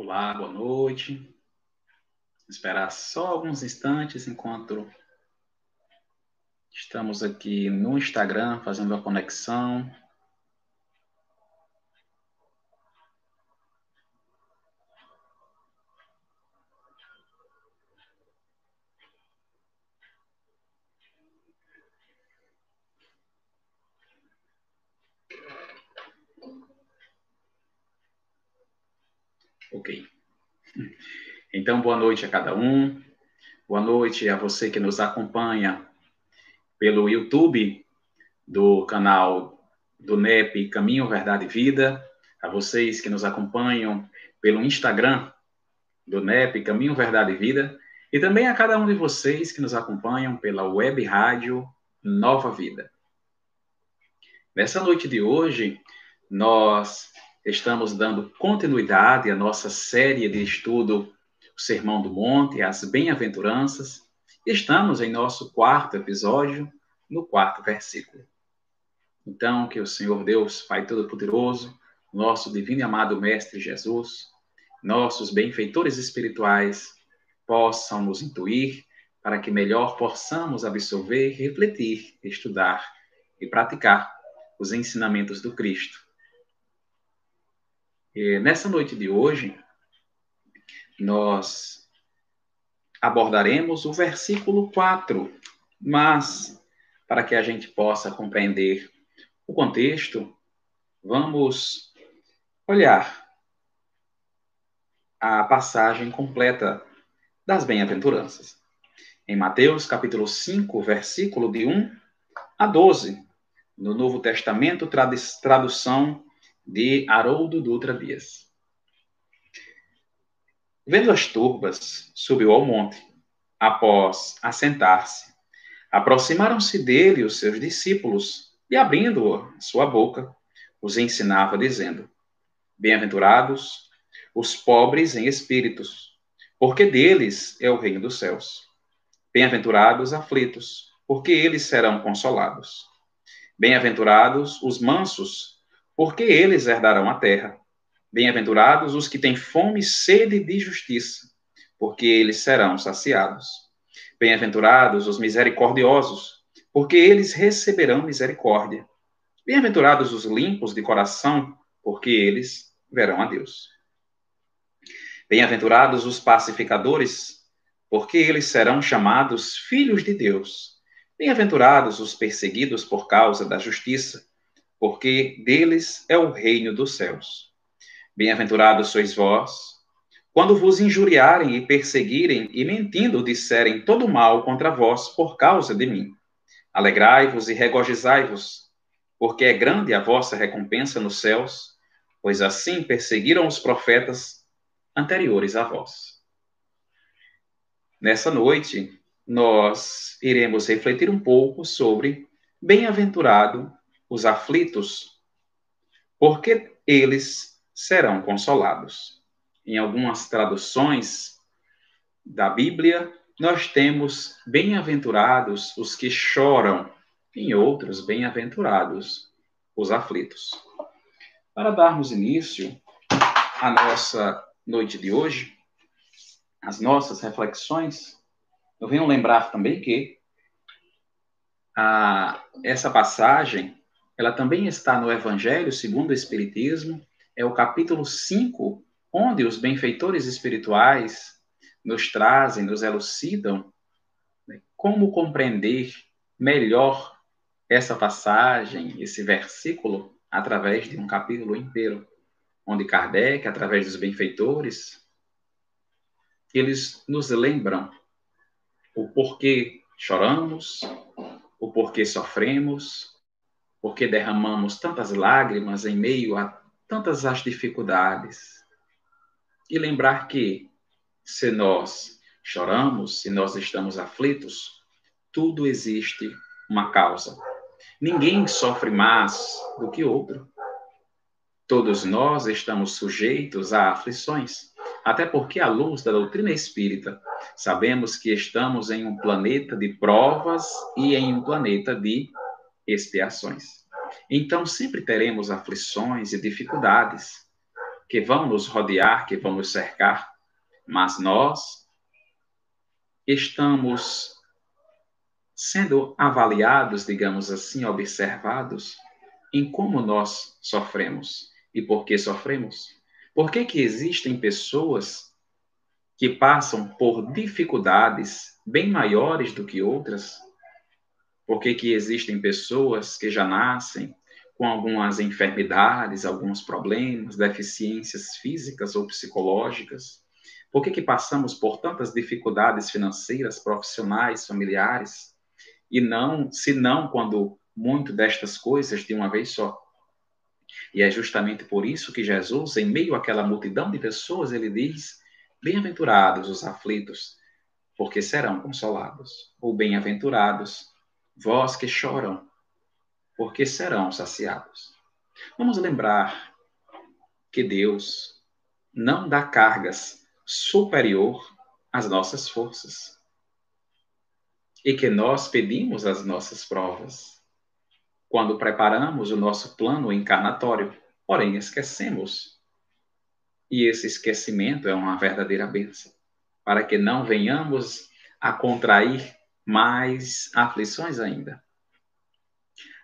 Olá, boa noite. Esperar só alguns instantes enquanto estamos aqui no Instagram fazendo a conexão. Então, boa noite a cada um. Boa noite a você que nos acompanha pelo YouTube do canal do NEP Caminho, Verdade e Vida. A vocês que nos acompanham pelo Instagram do NEP Caminho, Verdade e Vida. E também a cada um de vocês que nos acompanham pela web rádio Nova Vida. Nessa noite de hoje, nós Estamos dando continuidade à nossa série de estudo, o Sermão do Monte, as Bem-aventuranças. Estamos em nosso quarto episódio, no quarto versículo. Então, que o Senhor Deus, Pai Todo-Poderoso, nosso divino e amado Mestre Jesus, nossos benfeitores espirituais, possam nos intuir para que melhor possamos absorver, refletir, estudar e praticar os ensinamentos do Cristo nessa noite de hoje, nós abordaremos o versículo 4, mas para que a gente possa compreender o contexto, vamos olhar a passagem completa das bem-aventuranças. Em Mateus capítulo 5, versículo de 1 a 12, no Novo Testamento, tradução de Haroldo Dutra Dias. Vendo as turbas, subiu ao monte. Após assentar-se, aproximaram-se dele os seus discípulos e, abrindo sua boca, os ensinava, dizendo: Bem-aventurados os pobres em espíritos, porque deles é o reino dos céus. Bem-aventurados aflitos, porque eles serão consolados. Bem-aventurados os mansos, porque eles herdarão a terra. Bem-aventurados os que têm fome e sede de justiça, porque eles serão saciados. Bem-aventurados os misericordiosos, porque eles receberão misericórdia. Bem-aventurados os limpos de coração, porque eles verão a Deus. Bem-aventurados os pacificadores, porque eles serão chamados filhos de Deus. Bem-aventurados os perseguidos por causa da justiça, porque deles é o reino dos céus. Bem-aventurados sois vós, quando vos injuriarem e perseguirem e mentindo disserem todo mal contra vós por causa de mim. Alegrai-vos e regozijai-vos, porque é grande a vossa recompensa nos céus, pois assim perseguiram os profetas anteriores a vós. Nessa noite, nós iremos refletir um pouco sobre bem-aventurado os aflitos, porque eles serão consolados. Em algumas traduções da Bíblia, nós temos bem-aventurados os que choram, em outros, bem-aventurados os aflitos. Para darmos início à nossa noite de hoje, as nossas reflexões, eu venho lembrar também que a, essa passagem ela também está no Evangelho segundo o Espiritismo, é o capítulo 5, onde os benfeitores espirituais nos trazem, nos elucidam né, como compreender melhor essa passagem, esse versículo, através de um capítulo inteiro, onde Kardec, através dos benfeitores, eles nos lembram o porquê choramos, o porquê sofremos, porque derramamos tantas lágrimas em meio a tantas as dificuldades. E lembrar que, se nós choramos, se nós estamos aflitos, tudo existe uma causa. Ninguém sofre mais do que outro. Todos nós estamos sujeitos a aflições, até porque, à luz da doutrina espírita, sabemos que estamos em um planeta de provas e em um planeta de expiações. Então, sempre teremos aflições e dificuldades. que vão nos rodear, que vão nos cercar, mas nós estamos sendo avaliados, digamos assim, observados em como nós sofremos e por que sofremos. Por que, que existem pessoas que passam por dificuldades bem maiores do que outras? Por que, que existem pessoas que já nascem com algumas enfermidades, alguns problemas, deficiências físicas ou psicológicas? Por que, que passamos por tantas dificuldades financeiras, profissionais, familiares? E não, se não quando muito destas coisas de uma vez só. E é justamente por isso que Jesus, em meio àquela multidão de pessoas, ele diz: Bem-aventurados os aflitos, porque serão consolados. Ou bem-aventurados vós que choram, porque serão saciados. Vamos lembrar que Deus não dá cargas superior às nossas forças e que nós pedimos as nossas provas quando preparamos o nosso plano encarnatório, porém esquecemos. E esse esquecimento é uma verdadeira bênção, para que não venhamos a contrair mais aflições ainda.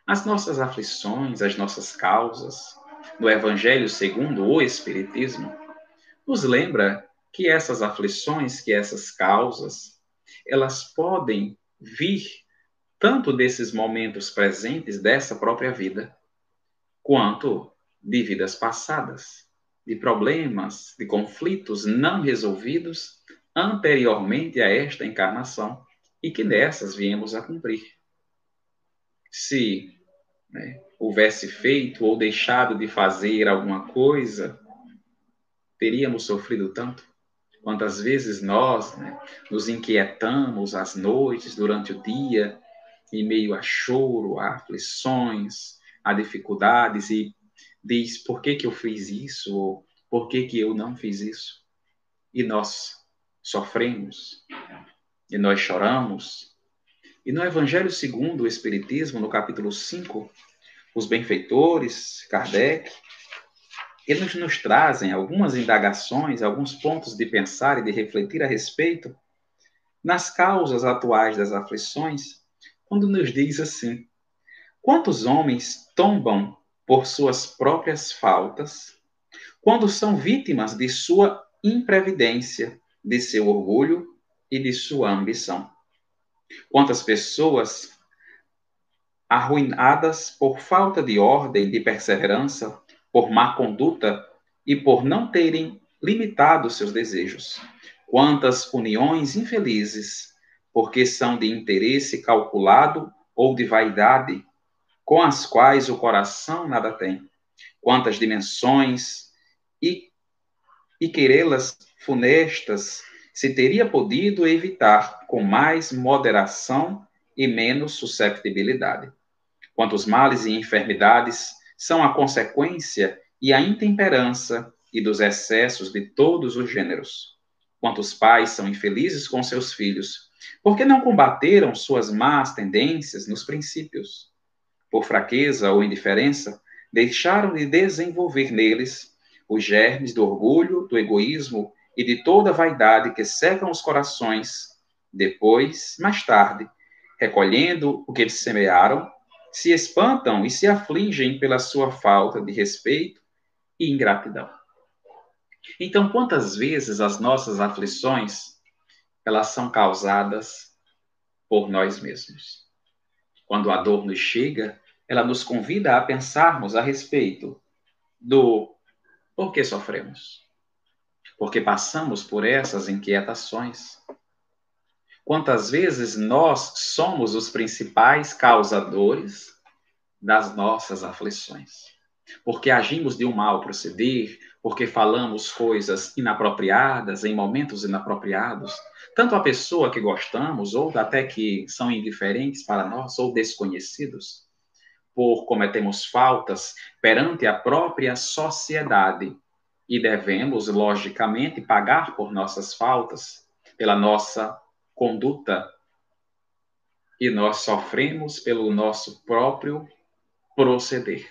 As nossas aflições, as nossas causas, no Evangelho segundo o Espiritismo, nos lembra que essas aflições, que essas causas, elas podem vir tanto desses momentos presentes dessa própria vida, quanto de vidas passadas, de problemas, de conflitos não resolvidos anteriormente a esta encarnação e que nessas viemos a cumprir. Se né, houvesse feito ou deixado de fazer alguma coisa, teríamos sofrido tanto? Quantas vezes nós né, nos inquietamos às noites, durante o dia, em meio a choro, a aflições, a dificuldades e diz por que, que eu fiz isso ou por que, que eu não fiz isso. E nós sofremos, e nós choramos. E no Evangelho segundo o Espiritismo, no capítulo 5, os benfeitores, Kardec, eles nos trazem algumas indagações, alguns pontos de pensar e de refletir a respeito nas causas atuais das aflições, quando nos diz assim: Quantos homens tombam por suas próprias faltas, quando são vítimas de sua imprevidência, de seu orgulho e de sua ambição? Quantas pessoas arruinadas por falta de ordem, de perseverança, por má conduta e por não terem limitado seus desejos. Quantas uniões infelizes, porque são de interesse calculado ou de vaidade, com as quais o coração nada tem. Quantas dimensões e, e querelas funestas se teria podido evitar com mais moderação e menos susceptibilidade. Quantos males e enfermidades são a consequência e a intemperança e dos excessos de todos os gêneros. Quantos pais são infelizes com seus filhos, porque não combateram suas más tendências nos princípios. Por fraqueza ou indiferença, deixaram de desenvolver neles os germes do orgulho, do egoísmo e de toda vaidade que secam os corações. Depois, mais tarde, recolhendo o que eles semearam, se espantam e se afligem pela sua falta de respeito e ingratidão. Então, quantas vezes as nossas aflições elas são causadas por nós mesmos? Quando a dor nos chega, ela nos convida a pensarmos a respeito do por que sofremos. Porque passamos por essas inquietações. Quantas vezes nós somos os principais causadores das nossas aflições? Porque agimos de um mal proceder, porque falamos coisas inapropriadas em momentos inapropriados, tanto a pessoa que gostamos, ou até que são indiferentes para nós, ou desconhecidos, por cometemos faltas perante a própria sociedade e devemos, logicamente, pagar por nossas faltas, pela nossa conduta e nós sofremos pelo nosso próprio proceder.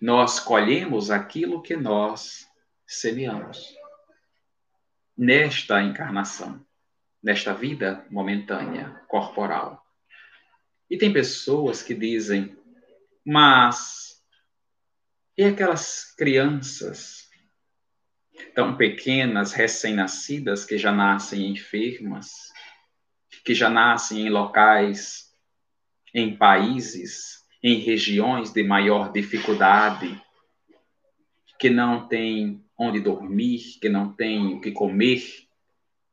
Nós colhemos aquilo que nós semeamos. Nesta encarnação, nesta vida momentânea, corporal. E tem pessoas que dizem, mas e aquelas crianças tão pequenas, recém-nascidas, que já nascem enfermas, que já nascem em locais, em países, em regiões de maior dificuldade, que não têm onde dormir, que não têm o que comer,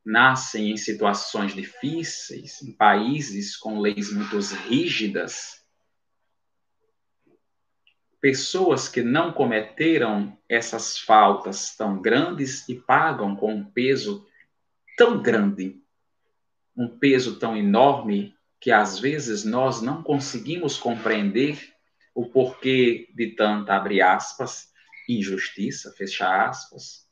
nascem em situações difíceis, em países com leis muito rígidas, pessoas que não cometeram essas faltas tão grandes e pagam com um peso tão grande, um peso tão enorme, que às vezes nós não conseguimos compreender o porquê de tanta, abre aspas, injustiça, fecha aspas.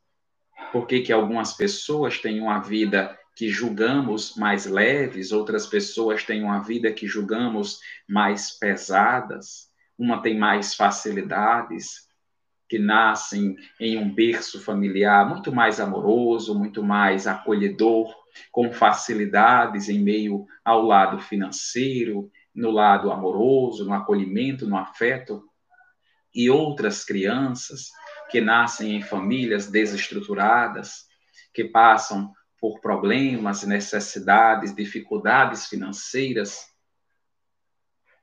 Por que algumas pessoas têm uma vida que julgamos mais leves, outras pessoas têm uma vida que julgamos mais pesadas? Uma tem mais facilidades, que nascem em um berço familiar muito mais amoroso, muito mais acolhedor, com facilidades em meio ao lado financeiro, no lado amoroso, no acolhimento, no afeto, e outras crianças que nascem em famílias desestruturadas, que passam por problemas, necessidades, dificuldades financeiras,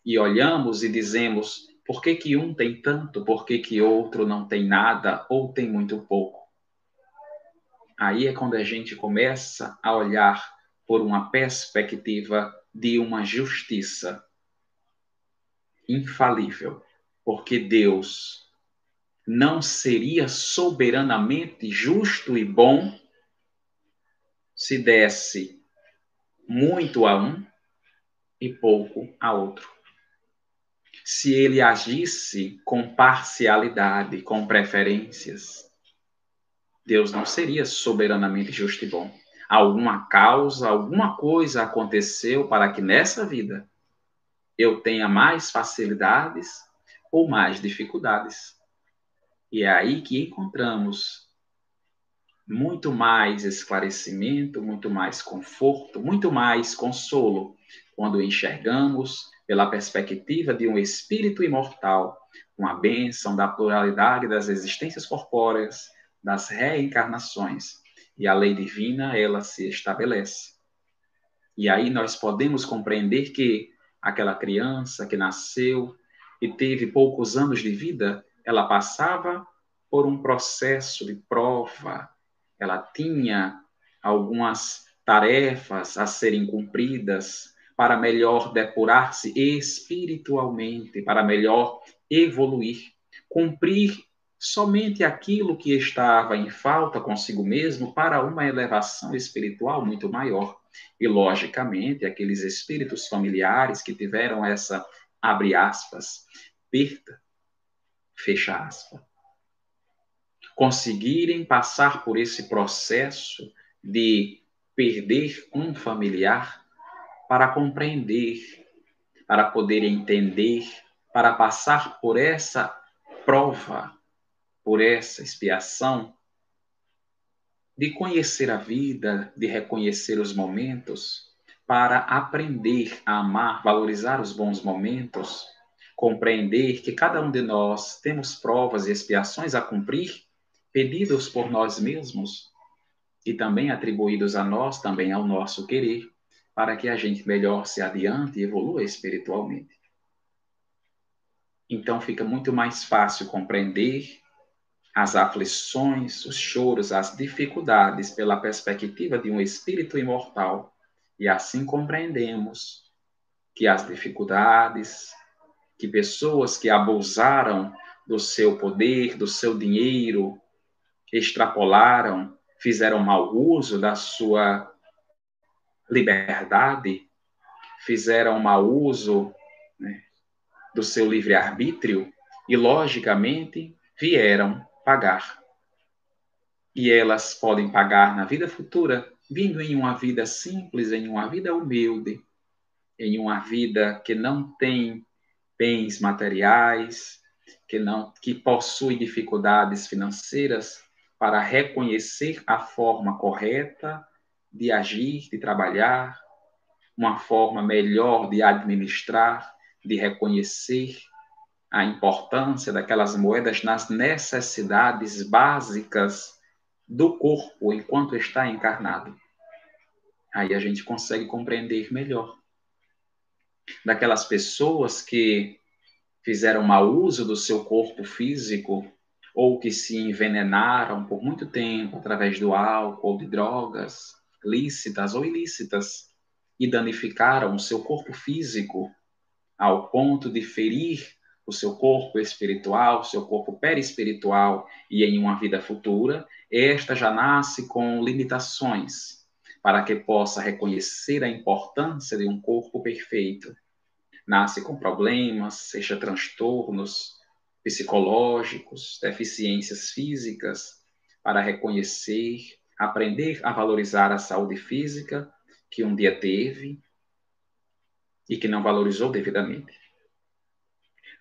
e olhamos e dizemos: por que, que um tem tanto, por que, que outro não tem nada ou tem muito pouco? Aí é quando a gente começa a olhar por uma perspectiva de uma justiça infalível, porque Deus não seria soberanamente justo e bom se desse muito a um e pouco a outro se ele agisse com parcialidade, com preferências. Deus não seria soberanamente justo e bom. Alguma causa, alguma coisa aconteceu para que nessa vida eu tenha mais facilidades ou mais dificuldades. E é aí que encontramos muito mais esclarecimento, muito mais conforto, muito mais consolo quando enxergamos pela perspectiva de um espírito imortal, com a bênção da pluralidade das existências corpóreas, das reencarnações. E a lei divina, ela se estabelece. E aí nós podemos compreender que aquela criança que nasceu e teve poucos anos de vida, ela passava por um processo de prova, ela tinha algumas tarefas a serem cumpridas, para melhor depurar-se espiritualmente, para melhor evoluir, cumprir somente aquilo que estava em falta consigo mesmo para uma elevação espiritual muito maior. E, logicamente, aqueles espíritos familiares que tiveram essa, abre aspas, perda, fecha aspas, conseguirem passar por esse processo de perder um familiar para compreender, para poder entender, para passar por essa prova, por essa expiação, de conhecer a vida, de reconhecer os momentos, para aprender a amar, valorizar os bons momentos, compreender que cada um de nós temos provas e expiações a cumprir, pedidos por nós mesmos e também atribuídos a nós, também ao nosso querer para que a gente melhor se adiante e evolua espiritualmente. Então fica muito mais fácil compreender as aflições, os choros, as dificuldades pela perspectiva de um espírito imortal. E assim compreendemos que as dificuldades, que pessoas que abusaram do seu poder, do seu dinheiro, extrapolaram, fizeram mau uso da sua liberdade, fizeram mau uso né, do seu livre-arbítrio e, logicamente, vieram pagar. E elas podem pagar na vida futura, vindo em uma vida simples, em uma vida humilde, em uma vida que não tem bens materiais, que não que possui dificuldades financeiras para reconhecer a forma correta de agir, de trabalhar, uma forma melhor de administrar, de reconhecer a importância daquelas moedas nas necessidades básicas do corpo enquanto está encarnado. Aí a gente consegue compreender melhor. Daquelas pessoas que fizeram mau uso do seu corpo físico ou que se envenenaram por muito tempo através do álcool, de drogas, lícitas ou ilícitas, e danificaram o seu corpo físico ao ponto de ferir o seu corpo espiritual, seu corpo perispiritual e em uma vida futura, esta já nasce com limitações para que possa reconhecer a importância de um corpo perfeito. Nasce com problemas, seja transtornos psicológicos, deficiências físicas, para reconhecer, aprender a valorizar a saúde física que um dia teve e que não valorizou devidamente.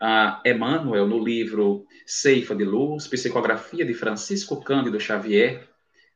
Uh, Emmanuel, no livro Ceifa de Luz, Psicografia de Francisco Cândido Xavier,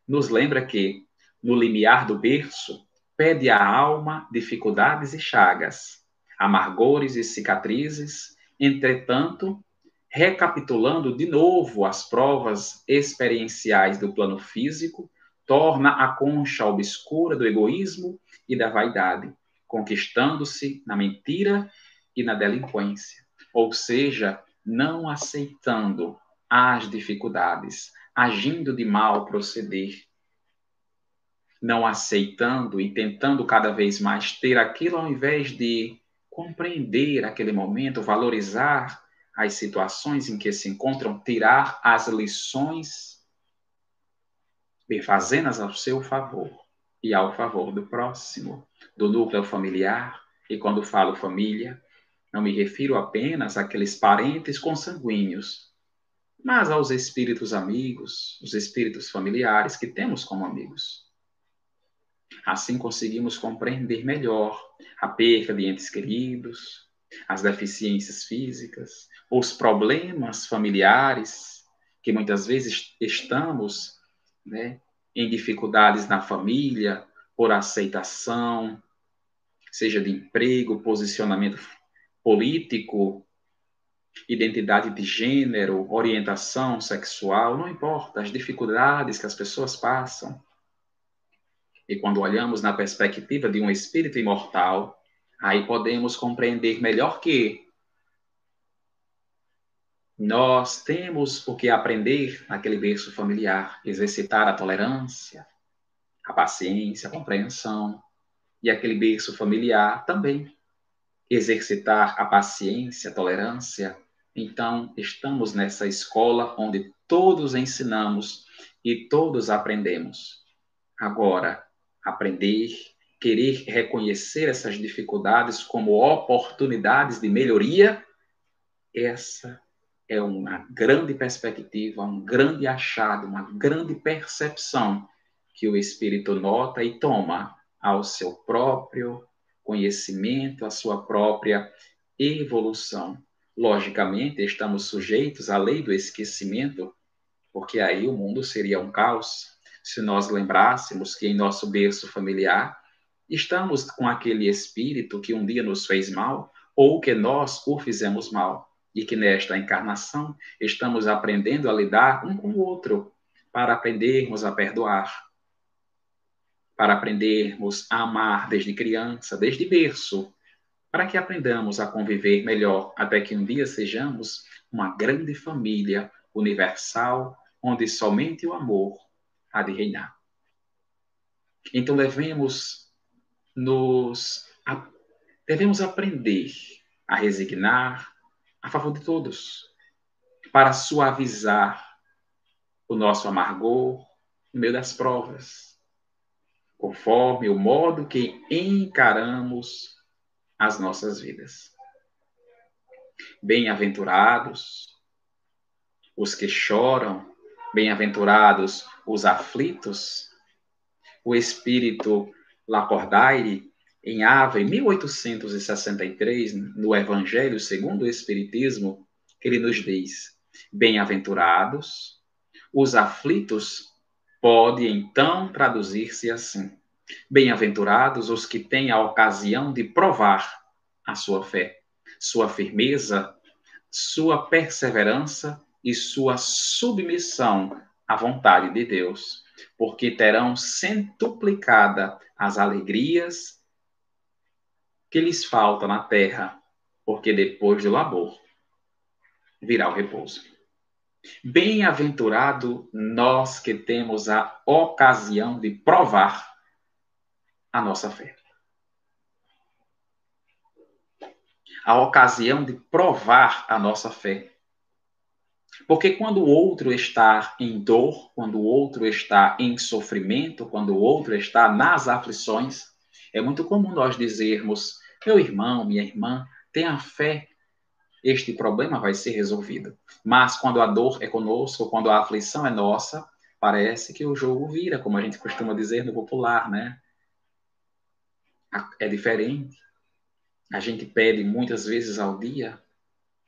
nos lembra que, no limiar do berço, pede à alma dificuldades e chagas, amargores e cicatrizes, entretanto, recapitulando de novo as provas experienciais do plano físico, torna a concha obscura do egoísmo e da vaidade, conquistando-se na mentira e na delinquência. Ou seja, não aceitando as dificuldades, agindo de mal proceder, não aceitando e tentando cada vez mais ter aquilo ao invés de compreender aquele momento, valorizar as situações em que se encontram, tirar as lições, fazendo-as ao seu favor e ao favor do próximo, do núcleo familiar. E quando falo família, não me refiro apenas àqueles parentes consanguíneos, mas aos espíritos amigos, os espíritos familiares que temos como amigos. Assim conseguimos compreender melhor a perda de entes queridos, as deficiências físicas, os problemas familiares que muitas vezes estamos né, em dificuldades na família, por aceitação, seja de emprego, posicionamento político, identidade de gênero, orientação sexual, não importa, as dificuldades que as pessoas passam. E quando olhamos na perspectiva de um espírito imortal, aí podemos compreender melhor que nós temos o que aprender naquele berço familiar, exercitar a tolerância, a paciência, a compreensão, e aquele berço familiar também exercitar a paciência, a tolerância. Então, estamos nessa escola onde todos ensinamos e todos aprendemos. Agora, aprender, querer reconhecer essas dificuldades como oportunidades de melhoria, essa é uma grande perspectiva, um grande achado, uma grande percepção que o espírito nota e toma ao seu próprio conhecimento, à sua própria evolução. Logicamente, estamos sujeitos à lei do esquecimento, porque aí o mundo seria um caos se nós lembrássemos que em nosso berço familiar estamos com aquele espírito que um dia nos fez mal ou que nós o fizemos mal e que nesta encarnação estamos aprendendo a lidar um com o outro para aprendermos a perdoar, para aprendermos a amar desde criança, desde berço, para que aprendamos a conviver melhor até que um dia sejamos uma grande família universal onde somente o amor há de reinar. Então devemos nos devemos aprender a resignar, a favor de todos, para suavizar o nosso amargor no meio das provas, conforme o modo que encaramos as nossas vidas. Bem-aventurados os que choram, bem-aventurados os aflitos. O espírito Lacordaire em Ava, em 1863, no Evangelho segundo o Espiritismo, ele nos diz: Bem-aventurados os aflitos pode então traduzir-se assim: Bem-aventurados os que têm a ocasião de provar a sua fé, sua firmeza, sua perseverança e sua submissão à vontade de Deus, porque terão centuplicada as alegrias que lhes falta na terra, porque depois do labor virá o repouso. Bem-aventurado nós que temos a ocasião de provar a nossa fé. A ocasião de provar a nossa fé. Porque quando o outro está em dor, quando o outro está em sofrimento, quando o outro está nas aflições, é muito comum nós dizermos: meu irmão, minha irmã, tenha fé, este problema vai ser resolvido. Mas quando a dor é conosco, quando a aflição é nossa, parece que o jogo vira, como a gente costuma dizer no popular, né? É diferente. A gente pede muitas vezes ao dia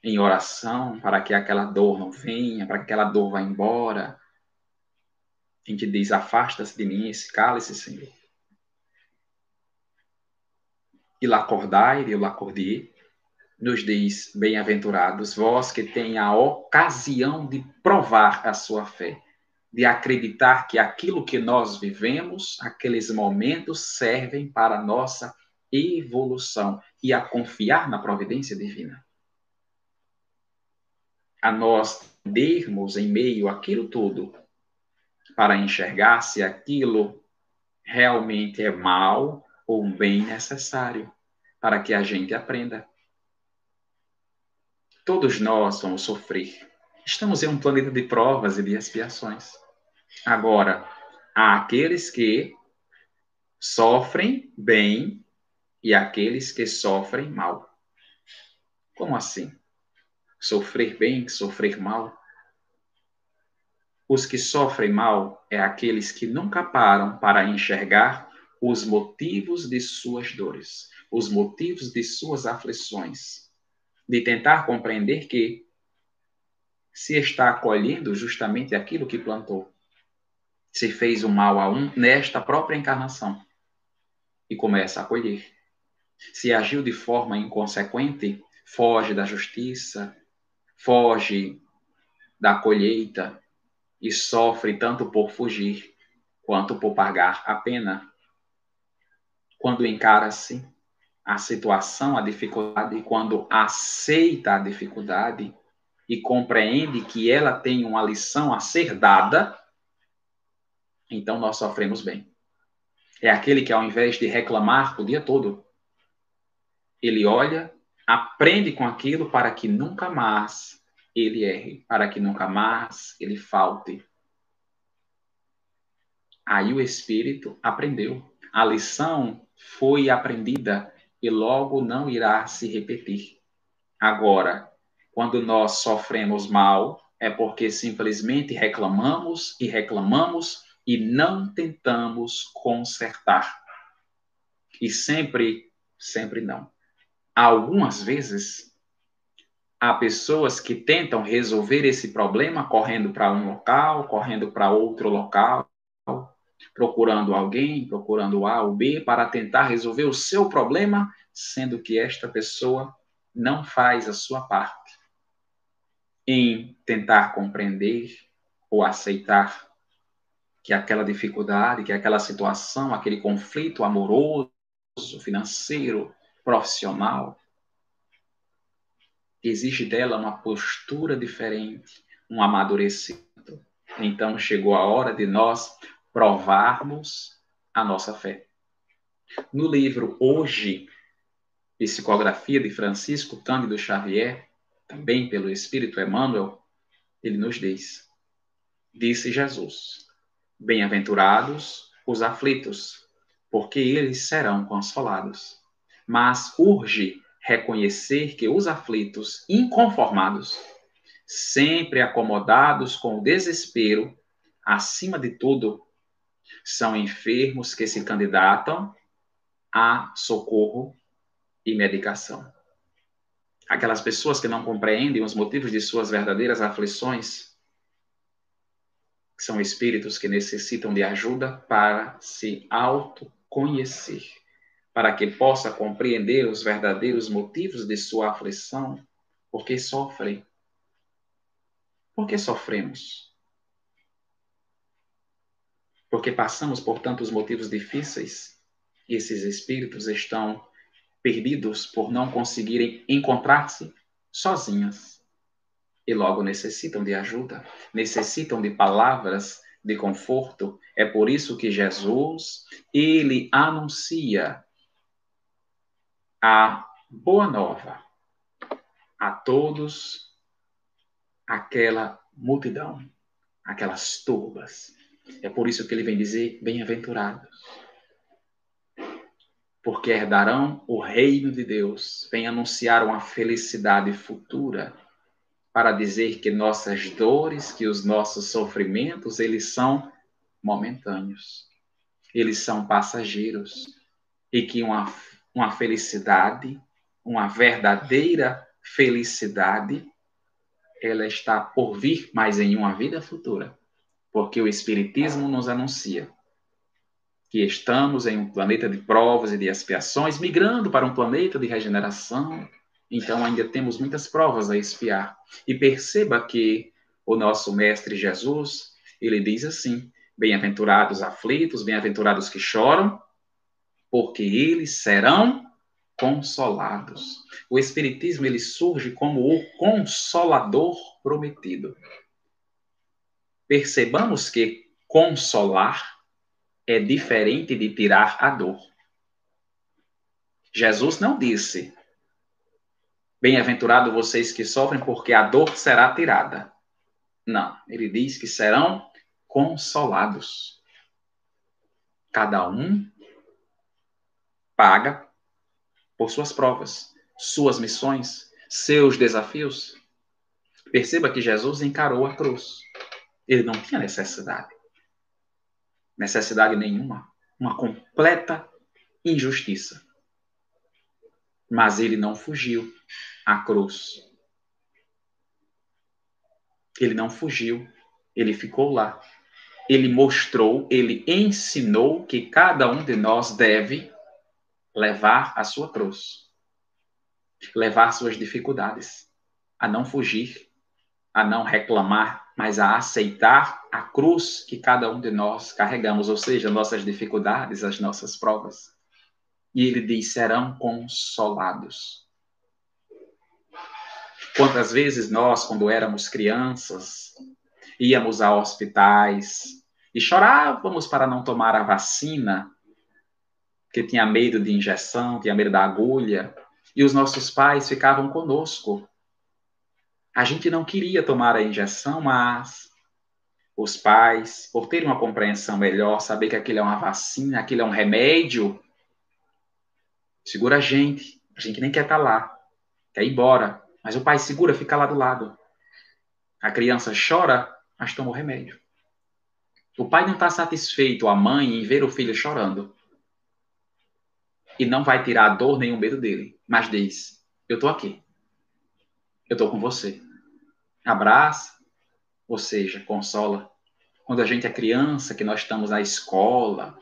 em oração para que aquela dor não venha, para que aquela dor vá embora. A gente diz: afasta-se de mim esse cálice, Senhor. E e eu lá acordei, nos diz: Bem-aventurados vós que têm a ocasião de provar a sua fé, de acreditar que aquilo que nós vivemos, aqueles momentos, servem para a nossa evolução e a confiar na providência divina. A nós termos em meio àquilo tudo para enxergar se aquilo realmente é mal ou bem necessário para que a gente aprenda. Todos nós vamos sofrer. Estamos em um planeta de provas e de expiações. Agora, há aqueles que sofrem bem e aqueles que sofrem mal. Como assim? sofrer bem, sofrer mal. Os que sofrem mal é aqueles que nunca param para enxergar os motivos de suas dores, os motivos de suas aflições, de tentar compreender que se está colhendo justamente aquilo que plantou, se fez o mal a um nesta própria encarnação e começa a colher. Se agiu de forma inconsequente, foge da justiça, foge da colheita e sofre tanto por fugir quanto por pagar a pena. Quando encara-se a situação, a dificuldade, quando aceita a dificuldade e compreende que ela tem uma lição a ser dada, então nós sofremos bem. É aquele que, ao invés de reclamar o dia todo, ele olha aprende com aquilo para que nunca mais ele erre, para que nunca mais ele falte. Aí o espírito aprendeu. A lição foi aprendida e logo não irá se repetir. Agora, quando nós sofremos mal, é porque simplesmente reclamamos e reclamamos e não tentamos consertar. E sempre, sempre não. Algumas vezes, há pessoas que tentam resolver esse problema correndo para um local, correndo para outro local, procurando alguém, procurando A ou B para tentar resolver o seu problema, sendo que esta pessoa não faz a sua parte em tentar compreender ou aceitar que aquela dificuldade, que aquela situação, aquele conflito amoroso, financeiro, profissional, exige dela uma postura diferente, um amadurecimento. Então chegou a hora de nós provarmos a nossa fé. No livro Hoje, Psicografia de Francisco Cândido Xavier, também pelo Espírito Emmanuel, ele nos diz: Disse Jesus: Bem-aventurados os aflitos, porque eles serão consolados mas urge reconhecer que os aflitos, inconformados, sempre acomodados com o desespero, acima de tudo, são enfermos que se candidatam a socorro e medicação. aquelas pessoas que não compreendem os motivos de suas verdadeiras aflições, são espíritos que necessitam de ajuda para se autoconhecer, para que possa compreender os verdadeiros motivos de sua aflição, porque sofrem. Por que sofremos? Porque passamos por tantos motivos difíceis e esses espíritos estão perdidos por não conseguirem encontrar-se sozinhas. E logo necessitam de ajuda, necessitam de palavras de conforto. É por isso que Jesus, ele anuncia a boa nova a todos aquela multidão, aquelas turbas. É por isso que ele vem dizer bem-aventurados porque herdarão o reino de Deus. Vem anunciar uma felicidade futura para dizer que nossas dores, que os nossos sofrimentos, eles são momentâneos. Eles são passageiros e que uma, uma felicidade, uma verdadeira felicidade, ela está por vir, mas em uma vida futura, porque o Espiritismo nos anuncia que estamos em um planeta de provas e de expiações, migrando para um planeta de regeneração. Então, ainda temos muitas provas a expiar. E perceba que o nosso Mestre Jesus, ele diz assim: Bem-aventurados aflitos, bem-aventurados que choram, porque eles serão consolados. O Espiritismo ele surge como o consolador prometido. Percebamos que consolar é diferente de tirar a dor. Jesus não disse: Bem-aventurado vocês que sofrem, porque a dor será tirada. Não, ele diz que serão consolados. Cada um paga por suas provas, suas missões, seus desafios. Perceba que Jesus encarou a cruz. Ele não tinha necessidade necessidade nenhuma, uma completa injustiça. Mas ele não fugiu à cruz. Ele não fugiu, ele ficou lá. Ele mostrou, ele ensinou que cada um de nós deve levar a sua cruz, levar suas dificuldades, a não fugir, a não reclamar, mas a aceitar a cruz que cada um de nós carregamos, ou seja, nossas dificuldades, as nossas provas. E ele diz: serão consolados. Quantas vezes nós, quando éramos crianças, íamos a hospitais e chorávamos para não tomar a vacina, que tinha medo de injeção, tinha medo da agulha, e os nossos pais ficavam conosco a gente não queria tomar a injeção, mas os pais, por terem uma compreensão melhor, saber que aquilo é uma vacina, aquilo é um remédio, segura a gente. A gente nem quer estar tá lá, quer ir embora. Mas o pai segura, fica lá do lado. A criança chora, mas toma o remédio. O pai não está satisfeito, a mãe, em ver o filho chorando. E não vai tirar a dor nem o medo dele, mas diz: Eu estou aqui. Eu estou com você abraça, ou seja, consola. Quando a gente é criança, que nós estamos na escola,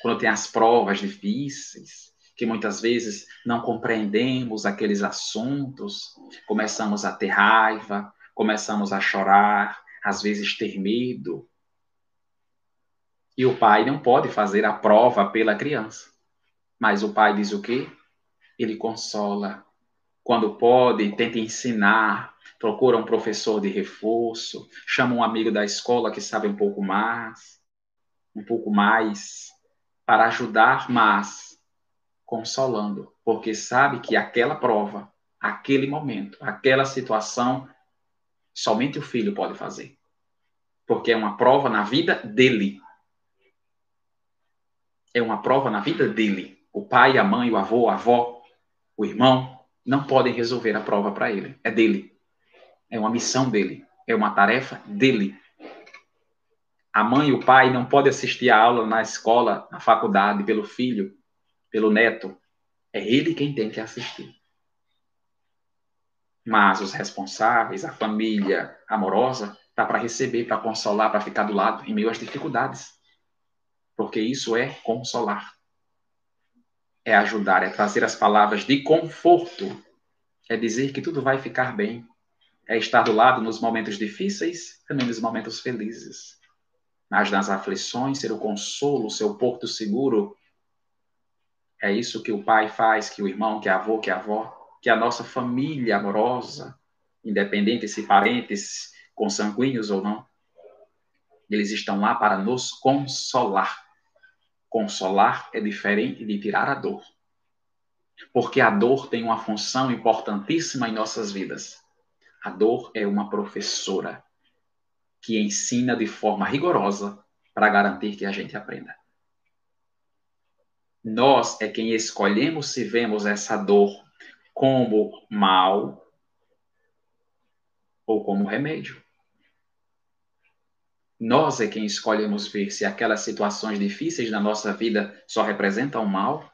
quando tem as provas difíceis, que muitas vezes não compreendemos aqueles assuntos, começamos a ter raiva, começamos a chorar, às vezes ter medo. E o pai não pode fazer a prova pela criança. Mas o pai diz o quê? Ele consola. Quando pode, tenta ensinar, procura um professor de reforço, chama um amigo da escola que sabe um pouco mais, um pouco mais, para ajudar, mas consolando, porque sabe que aquela prova, aquele momento, aquela situação, somente o filho pode fazer. Porque é uma prova na vida dele. É uma prova na vida dele. O pai, a mãe, o avô, a avó, o irmão não podem resolver a prova para ele. É dele. É uma missão dele, é uma tarefa dele. A mãe e o pai não podem assistir a aula na escola, na faculdade, pelo filho, pelo neto. É ele quem tem que assistir. Mas os responsáveis, a família amorosa, está para receber, para consolar, para ficar do lado em meio às dificuldades. Porque isso é consolar. É ajudar, é trazer as palavras de conforto. É dizer que tudo vai ficar bem. É estar do lado nos momentos difíceis, também nos momentos felizes. Mas nas aflições, ser o consolo, seu porto seguro. É isso que o pai faz, que o irmão, que a avô, que a avó, que a nossa família amorosa, independente se parentes consanguíneos ou não, eles estão lá para nos consolar. Consolar é diferente de tirar a dor. Porque a dor tem uma função importantíssima em nossas vidas. A dor é uma professora que ensina de forma rigorosa para garantir que a gente aprenda. Nós é quem escolhemos se vemos essa dor como mal ou como remédio. Nós é quem escolhemos ver se aquelas situações difíceis na nossa vida só representam mal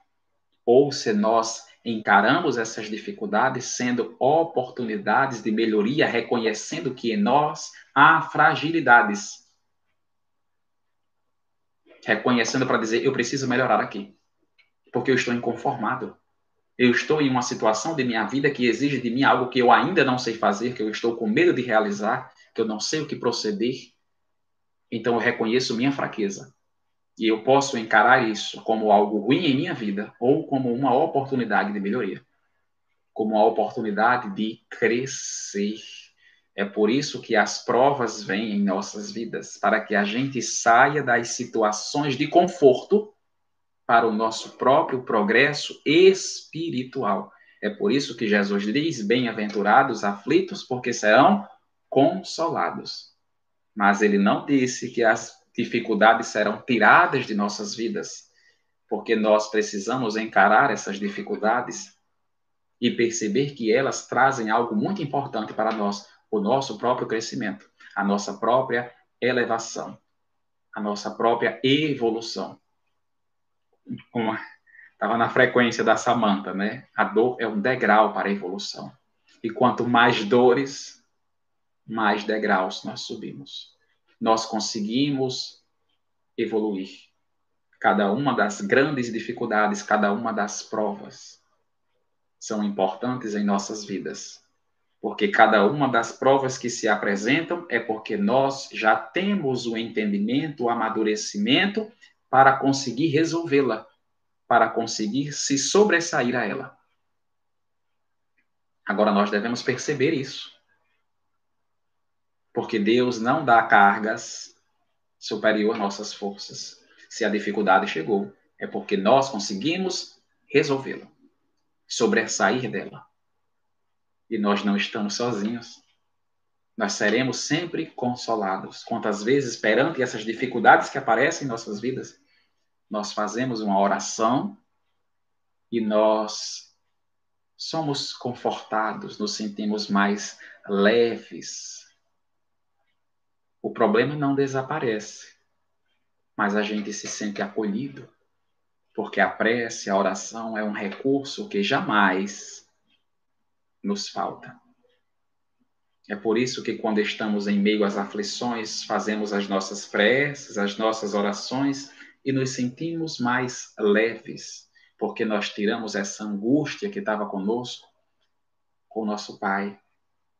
ou se nós encaramos essas dificuldades sendo oportunidades de melhoria, reconhecendo que em nós há fragilidades. Reconhecendo para dizer, eu preciso melhorar aqui, porque eu estou inconformado. Eu estou em uma situação de minha vida que exige de mim algo que eu ainda não sei fazer, que eu estou com medo de realizar, que eu não sei o que proceder. Então eu reconheço minha fraqueza. E eu posso encarar isso como algo ruim em minha vida ou como uma oportunidade de melhoria, como uma oportunidade de crescer. É por isso que as provas vêm em nossas vidas, para que a gente saia das situações de conforto para o nosso próprio progresso espiritual. É por isso que Jesus diz: Bem-aventurados aflitos, porque serão consolados. Mas ele não disse que as dificuldades serão tiradas de nossas vidas, porque nós precisamos encarar essas dificuldades e perceber que elas trazem algo muito importante para nós, o nosso próprio crescimento, a nossa própria elevação, a nossa própria evolução estava na frequência da Samanta, né? A dor é um degrau para a evolução. E quanto mais dores, mais degraus nós subimos. Nós conseguimos evoluir. Cada uma das grandes dificuldades, cada uma das provas são importantes em nossas vidas. Porque cada uma das provas que se apresentam é porque nós já temos o entendimento, o amadurecimento para conseguir resolvê-la, para conseguir se sobressair a ela. Agora nós devemos perceber isso. Porque Deus não dá cargas superior às nossas forças. Se a dificuldade chegou, é porque nós conseguimos resolvê-la, sobressair dela. E nós não estamos sozinhos. Nós seremos sempre consolados. Quantas vezes, perante essas dificuldades que aparecem em nossas vidas, nós fazemos uma oração e nós somos confortados, nos sentimos mais leves. O problema não desaparece, mas a gente se sente acolhido, porque a prece, a oração é um recurso que jamais nos falta. É por isso que, quando estamos em meio às aflições, fazemos as nossas preces, as nossas orações e nos sentimos mais leves, porque nós tiramos essa angústia que estava conosco, com o nosso Pai,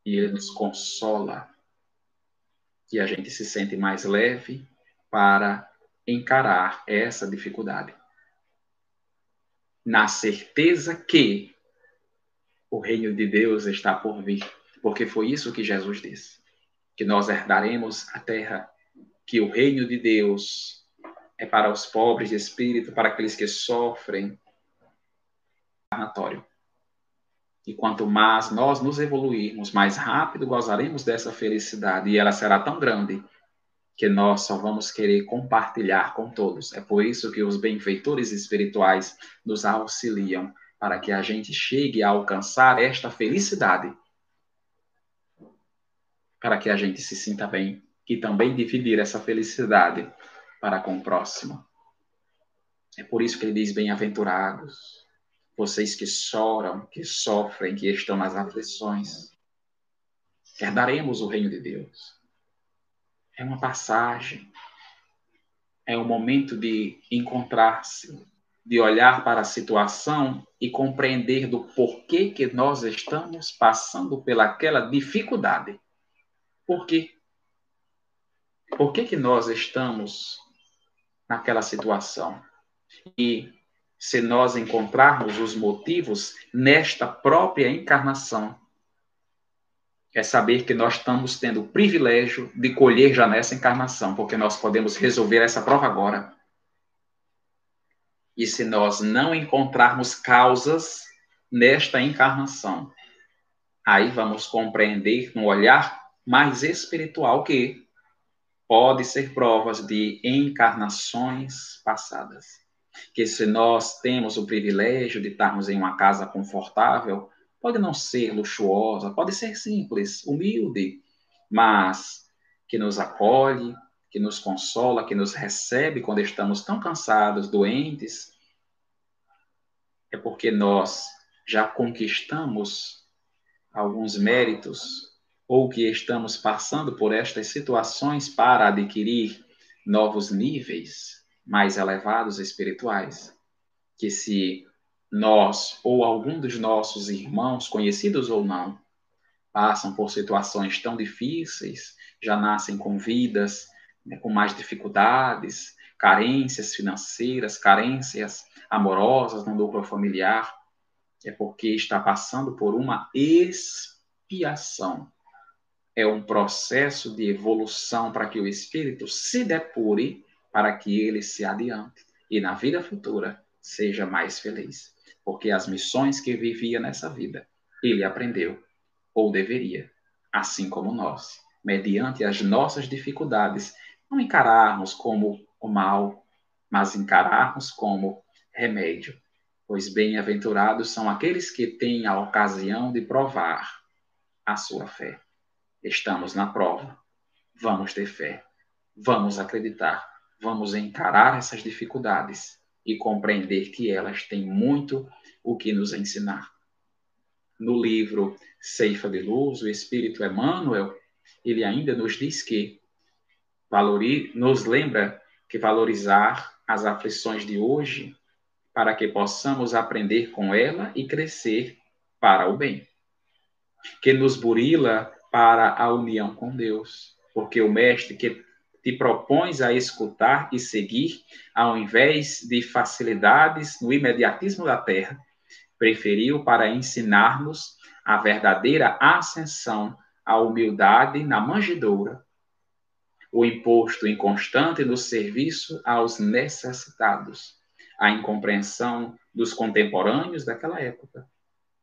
e Ele nos consola. E a gente se sente mais leve para encarar essa dificuldade. Na certeza que o reino de Deus está por vir porque foi isso que Jesus disse: que nós herdaremos a terra, que o reino de Deus é para os pobres de espírito, para aqueles que sofrem. E quanto mais nós nos evoluirmos, mais rápido gozaremos dessa felicidade, e ela será tão grande que nós só vamos querer compartilhar com todos. É por isso que os benfeitores espirituais nos auxiliam para que a gente chegue a alcançar esta felicidade para que a gente se sinta bem e também dividir essa felicidade para com o próximo. É por isso que ele diz: Bem-aventurados, vocês que choram, que sofrem, que estão nas aflições, herdaremos o reino de Deus. É uma passagem, é um momento de encontrar-se, de olhar para a situação e compreender do porquê que nós estamos passando pelaquela dificuldade. Por quê? Por que, que nós estamos naquela situação? E se nós encontrarmos os motivos nesta própria encarnação, é saber que nós estamos tendo o privilégio de colher já nessa encarnação, porque nós podemos resolver essa prova agora. E se nós não encontrarmos causas nesta encarnação, aí vamos compreender um olhar mais espiritual que pode ser provas de encarnações passadas. Que se nós temos o privilégio de estarmos em uma casa confortável, pode não ser luxuosa, pode ser simples, humilde, mas que nos acolhe, que nos consola, que nos recebe quando estamos tão cansados, doentes, é porque nós já conquistamos alguns méritos ou que estamos passando por estas situações para adquirir novos níveis mais elevados espirituais. Que se nós ou algum dos nossos irmãos, conhecidos ou não, passam por situações tão difíceis, já nascem com vidas né, com mais dificuldades, carências financeiras, carências amorosas no núcleo familiar, é porque está passando por uma expiação. É um processo de evolução para que o espírito se depure, para que ele se adiante e na vida futura seja mais feliz porque as missões que vivia nessa vida, ele aprendeu, ou deveria, assim como nós, mediante as nossas dificuldades, não encararmos como o mal, mas encararmos como remédio. Pois bem-aventurados são aqueles que têm a ocasião de provar a sua fé. Estamos na prova, vamos ter fé, vamos acreditar, vamos encarar essas dificuldades e compreender que elas têm muito o que nos ensinar. No livro Ceifa de Luz, o Espírito Emmanuel, ele ainda nos diz que valori, nos lembra que valorizar as aflições de hoje para que possamos aprender com ela e crescer para o bem. Que nos burila para a união com Deus, porque o mestre que te propões a escutar e seguir, ao invés de facilidades no imediatismo da terra, preferiu para ensinar-nos a verdadeira ascensão à humildade na manjedoura, o imposto inconstante no serviço aos necessitados, a incompreensão dos contemporâneos daquela época,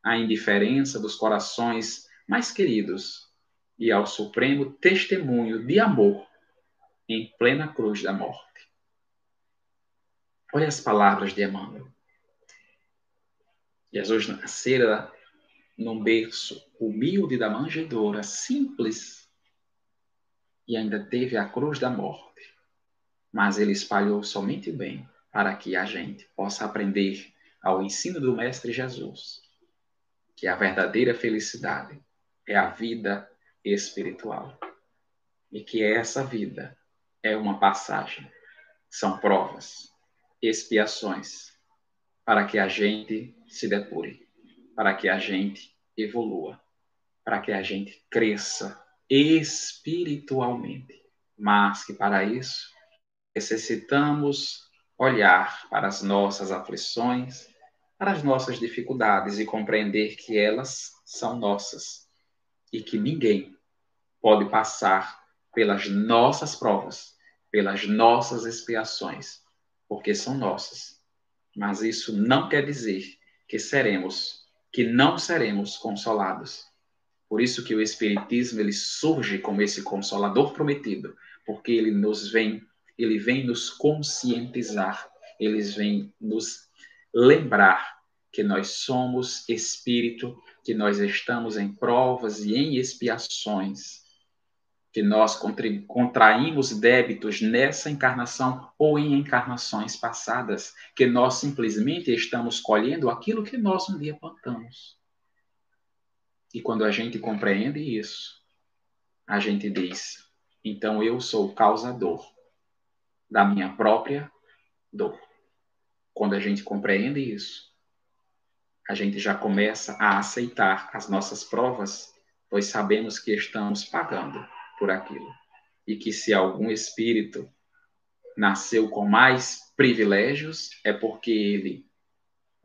a indiferença dos corações mais queridos e ao supremo testemunho de amor em plena cruz da morte. Olha as palavras de Emmanuel. Jesus nascera num berço humilde da manjedoura, simples, e ainda teve a cruz da morte. Mas ele espalhou somente bem para que a gente possa aprender ao ensino do Mestre Jesus que a verdadeira felicidade é a vida espiritual e que essa vida é uma passagem, são provas, expiações, para que a gente se depure, para que a gente evolua, para que a gente cresça espiritualmente. Mas que para isso necessitamos olhar para as nossas aflições, para as nossas dificuldades e compreender que elas são nossas e que ninguém pode passar pelas nossas provas pelas nossas expiações, porque são nossas. Mas isso não quer dizer que seremos, que não seremos consolados. Por isso que o espiritismo ele surge como esse consolador prometido, porque ele nos vem, ele vem nos conscientizar, eles vêm nos lembrar que nós somos espírito, que nós estamos em provas e em expiações que nós contraímos débitos nessa encarnação ou em encarnações passadas, que nós simplesmente estamos colhendo aquilo que nós um dia plantamos. E quando a gente compreende isso, a gente diz: então eu sou o causador da minha própria dor. Quando a gente compreende isso, a gente já começa a aceitar as nossas provas, pois sabemos que estamos pagando por aquilo. E que se algum espírito nasceu com mais privilégios, é porque ele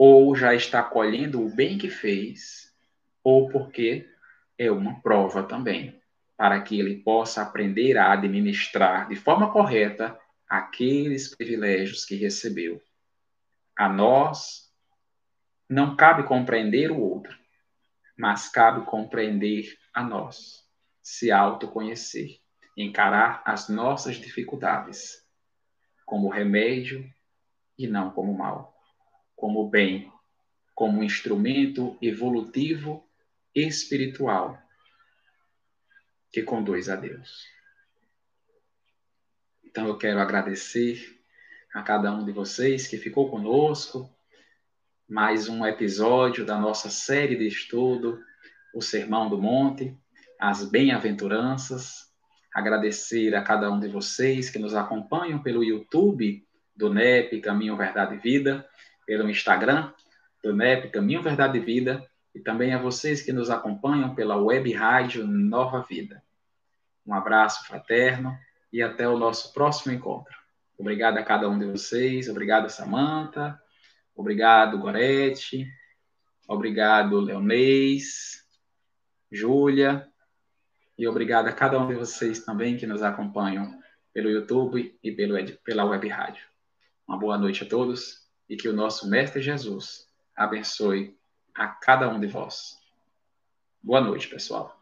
ou já está colhendo o bem que fez, ou porque é uma prova também, para que ele possa aprender a administrar de forma correta aqueles privilégios que recebeu. A nós não cabe compreender o outro, mas cabe compreender a nós, se autoconhecer, encarar as nossas dificuldades como remédio e não como mal como bem, como um instrumento evolutivo espiritual que conduz a Deus. Então eu quero agradecer a cada um de vocês que ficou conosco. Mais um episódio da nossa série de estudo, O Sermão do Monte, as Bem-aventuranças. Agradecer a cada um de vocês que nos acompanham pelo YouTube do NEP Caminho, Verdade e Vida pelo Instagram do NEP Caminho Verdade e Vida e também a vocês que nos acompanham pela web rádio Nova Vida. Um abraço fraterno e até o nosso próximo encontro. Obrigado a cada um de vocês, obrigado Samanta, obrigado Gorete, obrigado Leonês, Júlia e obrigado a cada um de vocês também que nos acompanham pelo YouTube e pelo, pela web rádio. Uma boa noite a todos e que o nosso Mestre Jesus abençoe a cada um de vós. Boa noite, pessoal.